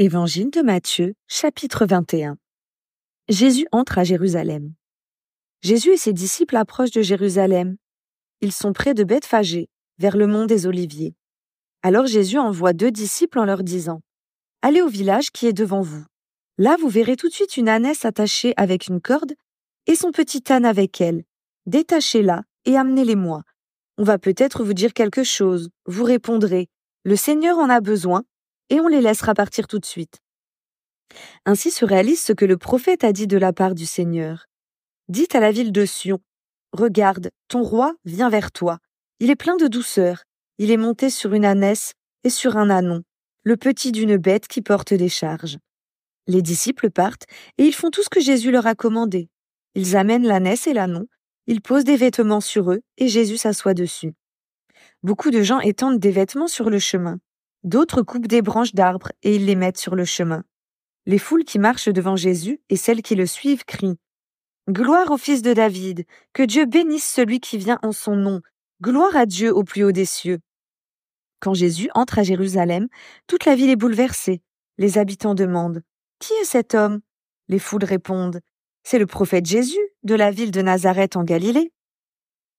Évangile de Matthieu, chapitre 21. Jésus entre à Jérusalem. Jésus et ses disciples approchent de Jérusalem. Ils sont près de Bethphagée, vers le mont des Oliviers. Alors Jésus envoie deux disciples en leur disant Allez au village qui est devant vous. Là, vous verrez tout de suite une ânesse attachée avec une corde et son petit âne avec elle. Détachez-la et amenez-les-moi. On va peut-être vous dire quelque chose. Vous répondrez Le Seigneur en a besoin et on les laissera partir tout de suite. Ainsi se réalise ce que le prophète a dit de la part du Seigneur. Dites à la ville de Sion, Regarde, ton roi vient vers toi. Il est plein de douceur. Il est monté sur une ânesse et sur un ânon, le petit d'une bête qui porte des charges. Les disciples partent et ils font tout ce que Jésus leur a commandé. Ils amènent l'ânesse et l'ânon, ils posent des vêtements sur eux et Jésus s'assoit dessus. Beaucoup de gens étendent des vêtements sur le chemin. D'autres coupent des branches d'arbres et ils les mettent sur le chemin. Les foules qui marchent devant Jésus et celles qui le suivent crient Gloire au Fils de David, que Dieu bénisse celui qui vient en son nom, gloire à Dieu au plus haut des cieux. Quand Jésus entre à Jérusalem, toute la ville est bouleversée. Les habitants demandent Qui est cet homme? Les foules répondent C'est le prophète Jésus, de la ville de Nazareth en Galilée.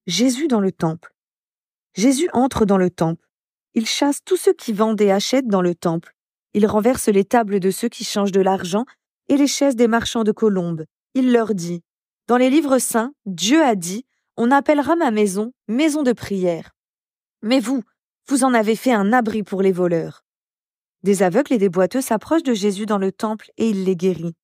Jésus dans le temple. Jésus entre dans le temple. Il chasse tous ceux qui vendent et achètent dans le temple. Il renverse les tables de ceux qui changent de l'argent et les chaises des marchands de colombes. Il leur dit Dans les livres saints, Dieu a dit On appellera ma maison maison de prière. Mais vous, vous en avez fait un abri pour les voleurs. Des aveugles et des boiteux s'approchent de Jésus dans le temple et il les guérit.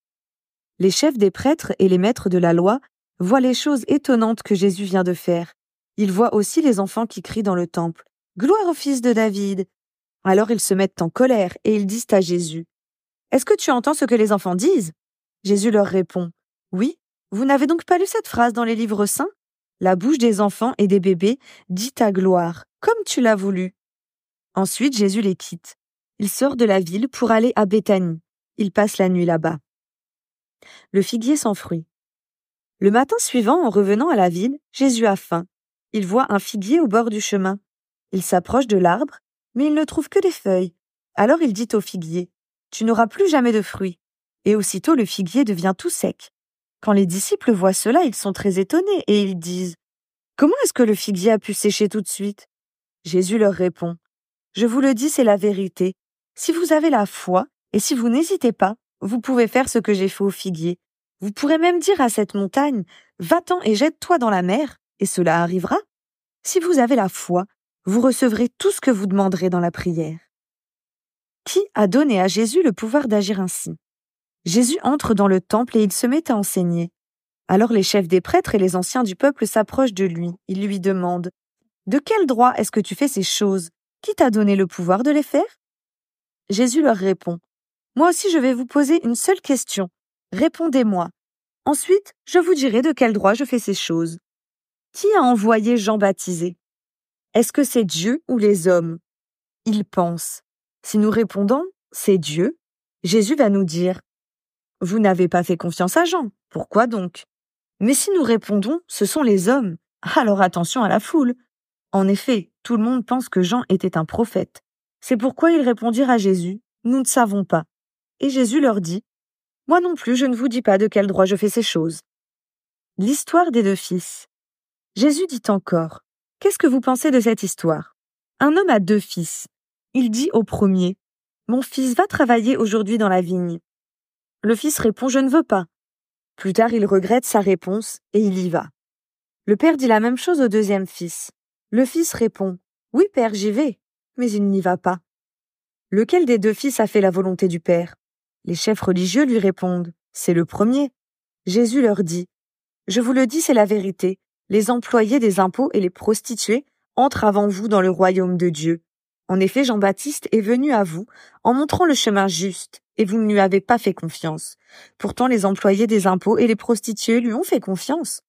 Les chefs des prêtres et les maîtres de la loi voient les choses étonnantes que Jésus vient de faire. Ils voient aussi les enfants qui crient dans le temple. Gloire au fils de David. Alors ils se mettent en colère et ils disent à Jésus. Est-ce que tu entends ce que les enfants disent? Jésus leur répond. Oui, vous n'avez donc pas lu cette phrase dans les livres saints? La bouche des enfants et des bébés dit ta gloire, comme tu l'as voulu. Ensuite Jésus les quitte. Il sort de la ville pour aller à Béthanie. Il passe la nuit là-bas. Le figuier sans fruit. Le matin suivant, en revenant à la ville, Jésus a faim. Il voit un figuier au bord du chemin. Il s'approche de l'arbre, mais il ne trouve que des feuilles. Alors il dit au figuier, Tu n'auras plus jamais de fruits. Et aussitôt le figuier devient tout sec. Quand les disciples voient cela, ils sont très étonnés et ils disent, Comment est-ce que le figuier a pu sécher tout de suite? Jésus leur répond, Je vous le dis, c'est la vérité. Si vous avez la foi, et si vous n'hésitez pas, vous pouvez faire ce que j'ai fait au figuier. Vous pourrez même dire à cette montagne, Va-t'en et jette-toi dans la mer, et cela arrivera. Si vous avez la foi, vous recevrez tout ce que vous demanderez dans la prière. Qui a donné à Jésus le pouvoir d'agir ainsi? Jésus entre dans le temple et il se met à enseigner. Alors les chefs des prêtres et les anciens du peuple s'approchent de lui. Ils lui demandent De quel droit est-ce que tu fais ces choses? Qui t'a donné le pouvoir de les faire Jésus leur répond Moi aussi je vais vous poser une seule question. Répondez-moi. Ensuite, je vous dirai de quel droit je fais ces choses. Qui a envoyé Jean baptisé? Est-ce que c'est Dieu ou les hommes? Ils pensent. Si nous répondons c'est Dieu, Jésus va nous dire Vous n'avez pas fait confiance à Jean, pourquoi donc Mais si nous répondons ce sont les hommes, alors attention à la foule. En effet, tout le monde pense que Jean était un prophète. C'est pourquoi ils répondirent à Jésus Nous ne savons pas. Et Jésus leur dit Moi non plus, je ne vous dis pas de quel droit je fais ces choses. L'histoire des deux fils. Jésus dit encore Qu'est-ce que vous pensez de cette histoire? Un homme a deux fils. Il dit au premier Mon fils va travailler aujourd'hui dans la vigne. Le fils répond Je ne veux pas. Plus tard, il regrette sa réponse et il y va. Le père dit la même chose au deuxième fils. Le fils répond Oui, père, j'y vais, mais il n'y va pas. Lequel des deux fils a fait la volonté du père? Les chefs religieux lui répondent C'est le premier. Jésus leur dit Je vous le dis, c'est la vérité les employés des impôts et les prostituées entrent avant vous dans le royaume de Dieu. En effet, Jean-Baptiste est venu à vous en montrant le chemin juste, et vous ne lui avez pas fait confiance. Pourtant, les employés des impôts et les prostituées lui ont fait confiance.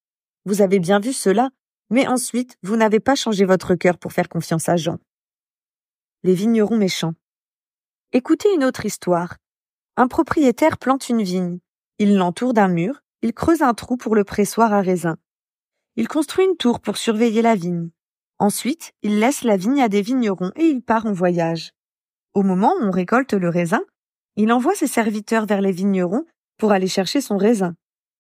Vous avez bien vu cela, mais ensuite, vous n'avez pas changé votre cœur pour faire confiance à Jean. Les vignerons méchants. Écoutez une autre histoire. Un propriétaire plante une vigne. Il l'entoure d'un mur, il creuse un trou pour le pressoir à raisin. Il construit une tour pour surveiller la vigne. Ensuite, il laisse la vigne à des vignerons et il part en voyage. Au moment où on récolte le raisin, Il envoie ses serviteurs vers les vignerons pour aller chercher son raisin.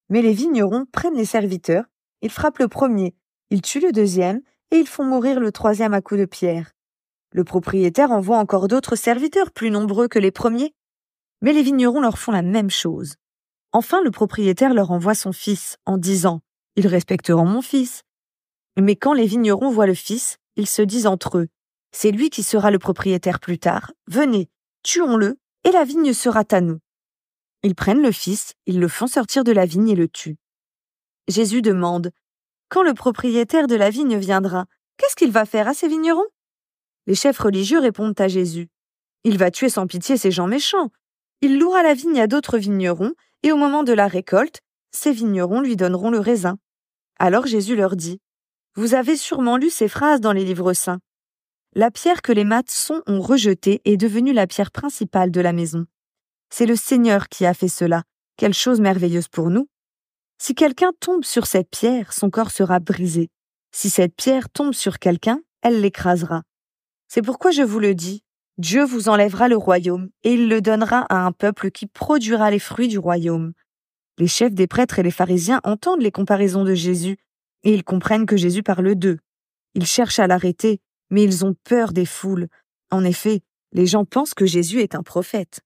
Mais les vignerons prennent les serviteurs, ils frappent le premier, ils tuent le deuxième, et ils font mourir le troisième à coups de pierre. Le propriétaire envoie encore d'autres serviteurs plus nombreux que les premiers, mais les vignerons leur font la même chose. Enfin, le propriétaire leur envoie son fils en disant Ils respecteront mon fils. Mais quand les vignerons voient le fils, ils se disent entre eux C'est lui qui sera le propriétaire plus tard. Venez, tuons-le, et la vigne sera à nous. Ils prennent le fils, ils le font sortir de la vigne et le tuent. Jésus demande Quand le propriétaire de la vigne viendra, qu'est-ce qu'il va faire à ces vignerons? Les chefs religieux répondent à Jésus Il va tuer sans pitié ces gens méchants. Il louera la vigne à d'autres vignerons, et au moment de la récolte, ces vignerons lui donneront le raisin. Alors Jésus leur dit Vous avez sûrement lu ces phrases dans les livres saints. La pierre que les maçons ont rejetée est devenue la pierre principale de la maison. C'est le Seigneur qui a fait cela. Quelle chose merveilleuse pour nous. Si quelqu'un tombe sur cette pierre, son corps sera brisé. Si cette pierre tombe sur quelqu'un, elle l'écrasera. C'est pourquoi je vous le dis, Dieu vous enlèvera le royaume, et il le donnera à un peuple qui produira les fruits du royaume. Les chefs des prêtres et les pharisiens entendent les comparaisons de Jésus, et ils comprennent que Jésus parle d'eux. Ils cherchent à l'arrêter, mais ils ont peur des foules. En effet, les gens pensent que Jésus est un prophète.